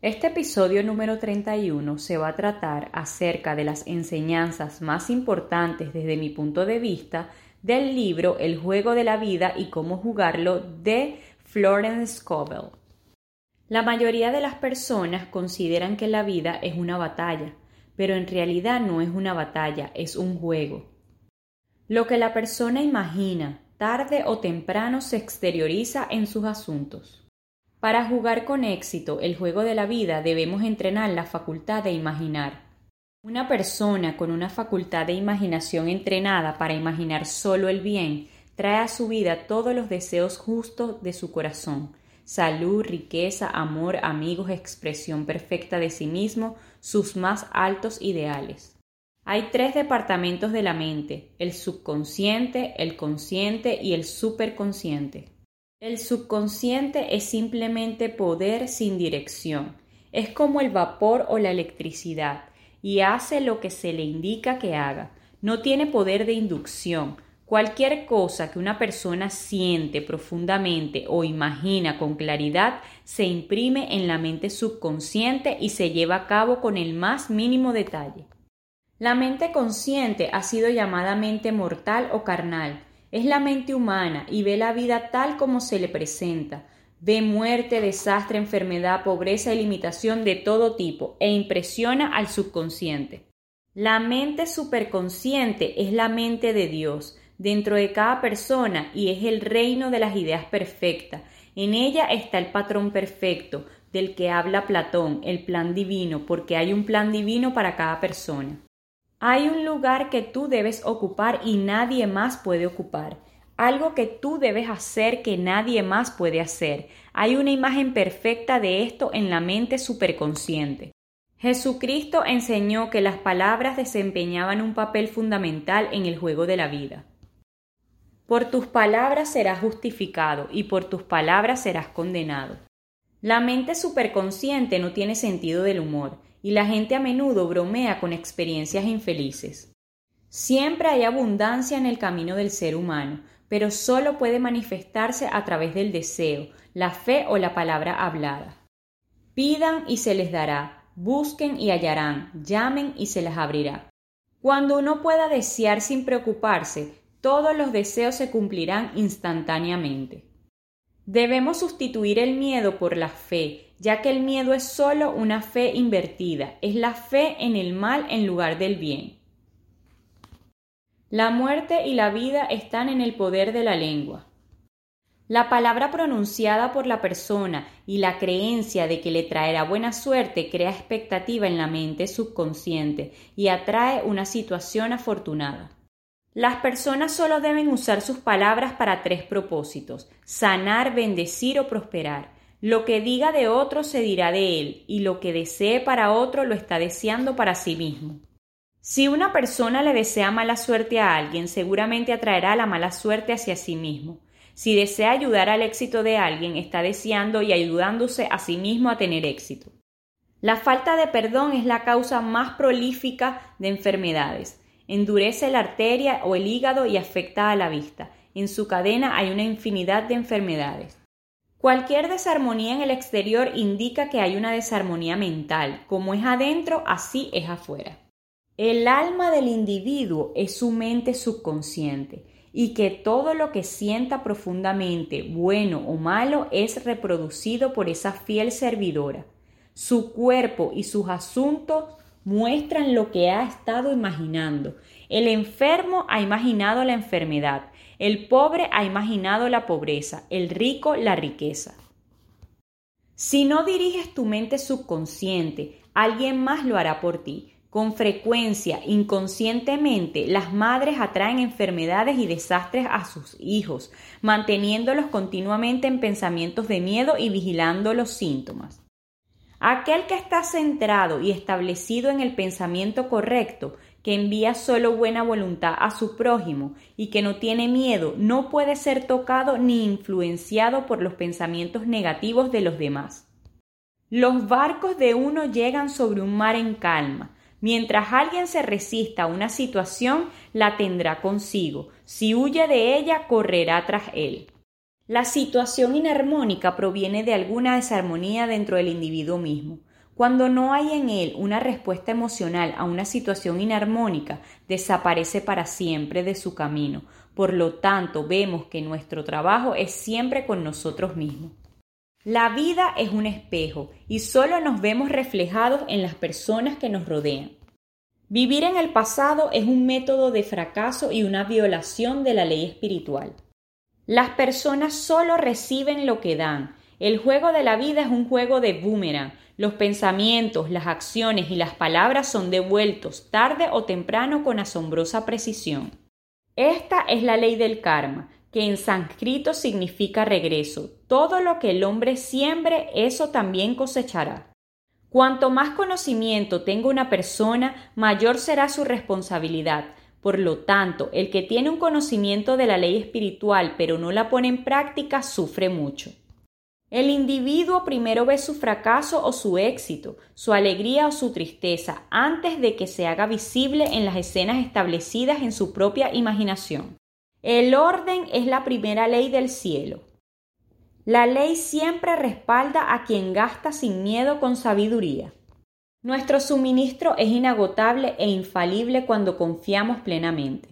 Este episodio número 31 se va a tratar acerca de las enseñanzas más importantes desde mi punto de vista del libro El juego de la vida y cómo jugarlo de Florence Scovel. La mayoría de las personas consideran que la vida es una batalla, pero en realidad no es una batalla, es un juego. Lo que la persona imagina, tarde o temprano se exterioriza en sus asuntos. Para jugar con éxito el juego de la vida debemos entrenar la facultad de imaginar. Una persona con una facultad de imaginación entrenada para imaginar solo el bien trae a su vida todos los deseos justos de su corazón salud, riqueza, amor, amigos, expresión perfecta de sí mismo, sus más altos ideales. Hay tres departamentos de la mente, el subconsciente, el consciente y el superconsciente. El subconsciente es simplemente poder sin dirección. Es como el vapor o la electricidad y hace lo que se le indica que haga. No tiene poder de inducción. Cualquier cosa que una persona siente profundamente o imagina con claridad se imprime en la mente subconsciente y se lleva a cabo con el más mínimo detalle. La mente consciente ha sido llamada mente mortal o carnal, es la mente humana y ve la vida tal como se le presenta. Ve muerte, desastre, enfermedad, pobreza y limitación de todo tipo e impresiona al subconsciente. La mente superconsciente es la mente de Dios dentro de cada persona y es el reino de las ideas perfectas. En ella está el patrón perfecto del que habla Platón, el plan divino, porque hay un plan divino para cada persona. Hay un lugar que tú debes ocupar y nadie más puede ocupar. Algo que tú debes hacer que nadie más puede hacer. Hay una imagen perfecta de esto en la mente superconsciente. Jesucristo enseñó que las palabras desempeñaban un papel fundamental en el juego de la vida. Por tus palabras serás justificado y por tus palabras serás condenado. La mente superconsciente no tiene sentido del humor y la gente a menudo bromea con experiencias infelices. Siempre hay abundancia en el camino del ser humano, pero solo puede manifestarse a través del deseo, la fe o la palabra hablada. Pidan y se les dará, busquen y hallarán, llamen y se les abrirá. Cuando uno pueda desear sin preocuparse, todos los deseos se cumplirán instantáneamente. Debemos sustituir el miedo por la fe, ya que el miedo es solo una fe invertida, es la fe en el mal en lugar del bien. La muerte y la vida están en el poder de la lengua. La palabra pronunciada por la persona y la creencia de que le traerá buena suerte crea expectativa en la mente subconsciente y atrae una situación afortunada. Las personas solo deben usar sus palabras para tres propósitos, sanar, bendecir o prosperar. Lo que diga de otro se dirá de él, y lo que desee para otro lo está deseando para sí mismo. Si una persona le desea mala suerte a alguien, seguramente atraerá la mala suerte hacia sí mismo. Si desea ayudar al éxito de alguien, está deseando y ayudándose a sí mismo a tener éxito. La falta de perdón es la causa más prolífica de enfermedades. Endurece la arteria o el hígado y afecta a la vista. En su cadena hay una infinidad de enfermedades. Cualquier desarmonía en el exterior indica que hay una desarmonía mental. Como es adentro, así es afuera. El alma del individuo es su mente subconsciente y que todo lo que sienta profundamente, bueno o malo, es reproducido por esa fiel servidora. Su cuerpo y sus asuntos muestran lo que ha estado imaginando. El enfermo ha imaginado la enfermedad el pobre ha imaginado la pobreza, el rico la riqueza. Si no diriges tu mente subconsciente, alguien más lo hará por ti. Con frecuencia, inconscientemente, las madres atraen enfermedades y desastres a sus hijos, manteniéndolos continuamente en pensamientos de miedo y vigilando los síntomas. Aquel que está centrado y establecido en el pensamiento correcto, que envía solo buena voluntad a su prójimo y que no tiene miedo, no puede ser tocado ni influenciado por los pensamientos negativos de los demás. Los barcos de uno llegan sobre un mar en calma. Mientras alguien se resista a una situación, la tendrá consigo. Si huye de ella, correrá tras él. La situación inarmónica proviene de alguna desarmonía dentro del individuo mismo. Cuando no hay en él una respuesta emocional a una situación inarmónica, desaparece para siempre de su camino. Por lo tanto, vemos que nuestro trabajo es siempre con nosotros mismos. La vida es un espejo y solo nos vemos reflejados en las personas que nos rodean. Vivir en el pasado es un método de fracaso y una violación de la ley espiritual. Las personas solo reciben lo que dan. El juego de la vida es un juego de boomerang. Los pensamientos, las acciones y las palabras son devueltos tarde o temprano con asombrosa precisión. Esta es la ley del karma, que en sánscrito significa regreso. Todo lo que el hombre siembre, eso también cosechará. Cuanto más conocimiento tenga una persona, mayor será su responsabilidad, por lo tanto, el que tiene un conocimiento de la ley espiritual pero no la pone en práctica sufre mucho. El individuo primero ve su fracaso o su éxito, su alegría o su tristeza, antes de que se haga visible en las escenas establecidas en su propia imaginación. El orden es la primera ley del cielo. La ley siempre respalda a quien gasta sin miedo con sabiduría. Nuestro suministro es inagotable e infalible cuando confiamos plenamente,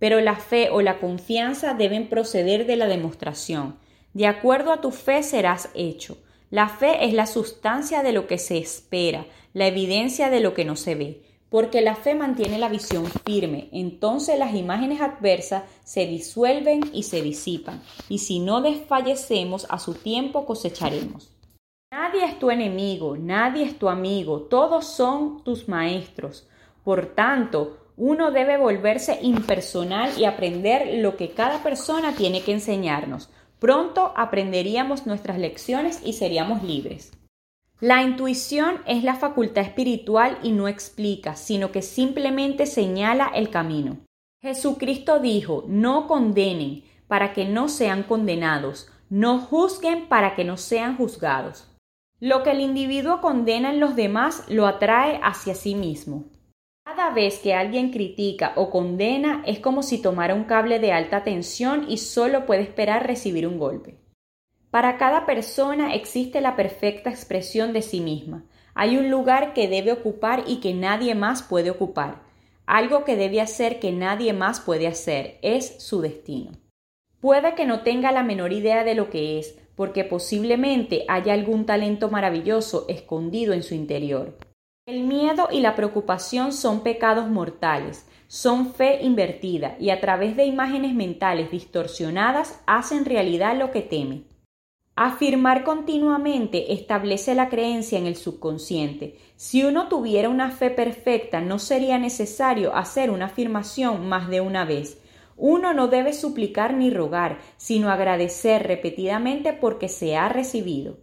pero la fe o la confianza deben proceder de la demostración. De acuerdo a tu fe serás hecho. La fe es la sustancia de lo que se espera, la evidencia de lo que no se ve, porque la fe mantiene la visión firme, entonces las imágenes adversas se disuelven y se disipan, y si no desfallecemos a su tiempo cosecharemos. Nadie es tu enemigo, nadie es tu amigo, todos son tus maestros. Por tanto, uno debe volverse impersonal y aprender lo que cada persona tiene que enseñarnos. Pronto aprenderíamos nuestras lecciones y seríamos libres. La intuición es la facultad espiritual y no explica, sino que simplemente señala el camino. Jesucristo dijo, no condenen para que no sean condenados, no juzguen para que no sean juzgados. Lo que el individuo condena en los demás lo atrae hacia sí mismo. Cada vez que alguien critica o condena es como si tomara un cable de alta tensión y solo puede esperar recibir un golpe. Para cada persona existe la perfecta expresión de sí misma. Hay un lugar que debe ocupar y que nadie más puede ocupar. Algo que debe hacer que nadie más puede hacer. Es su destino. Puede que no tenga la menor idea de lo que es, porque posiblemente haya algún talento maravilloso escondido en su interior. El miedo y la preocupación son pecados mortales, son fe invertida y a través de imágenes mentales distorsionadas hacen realidad lo que teme. Afirmar continuamente establece la creencia en el subconsciente. Si uno tuviera una fe perfecta, no sería necesario hacer una afirmación más de una vez, uno no debe suplicar ni rogar, sino agradecer repetidamente porque se ha recibido.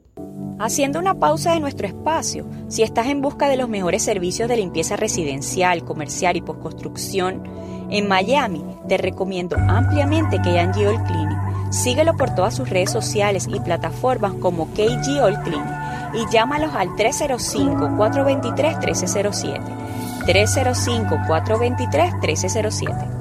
Haciendo una pausa de nuestro espacio, si estás en busca de los mejores servicios de limpieza residencial, comercial y postconstrucción, en Miami te recomiendo ampliamente KG All Cleaning. Síguelo por todas sus redes sociales y plataformas como KG All Cleaning y llámalos al 305-423-1307. 305-423-1307.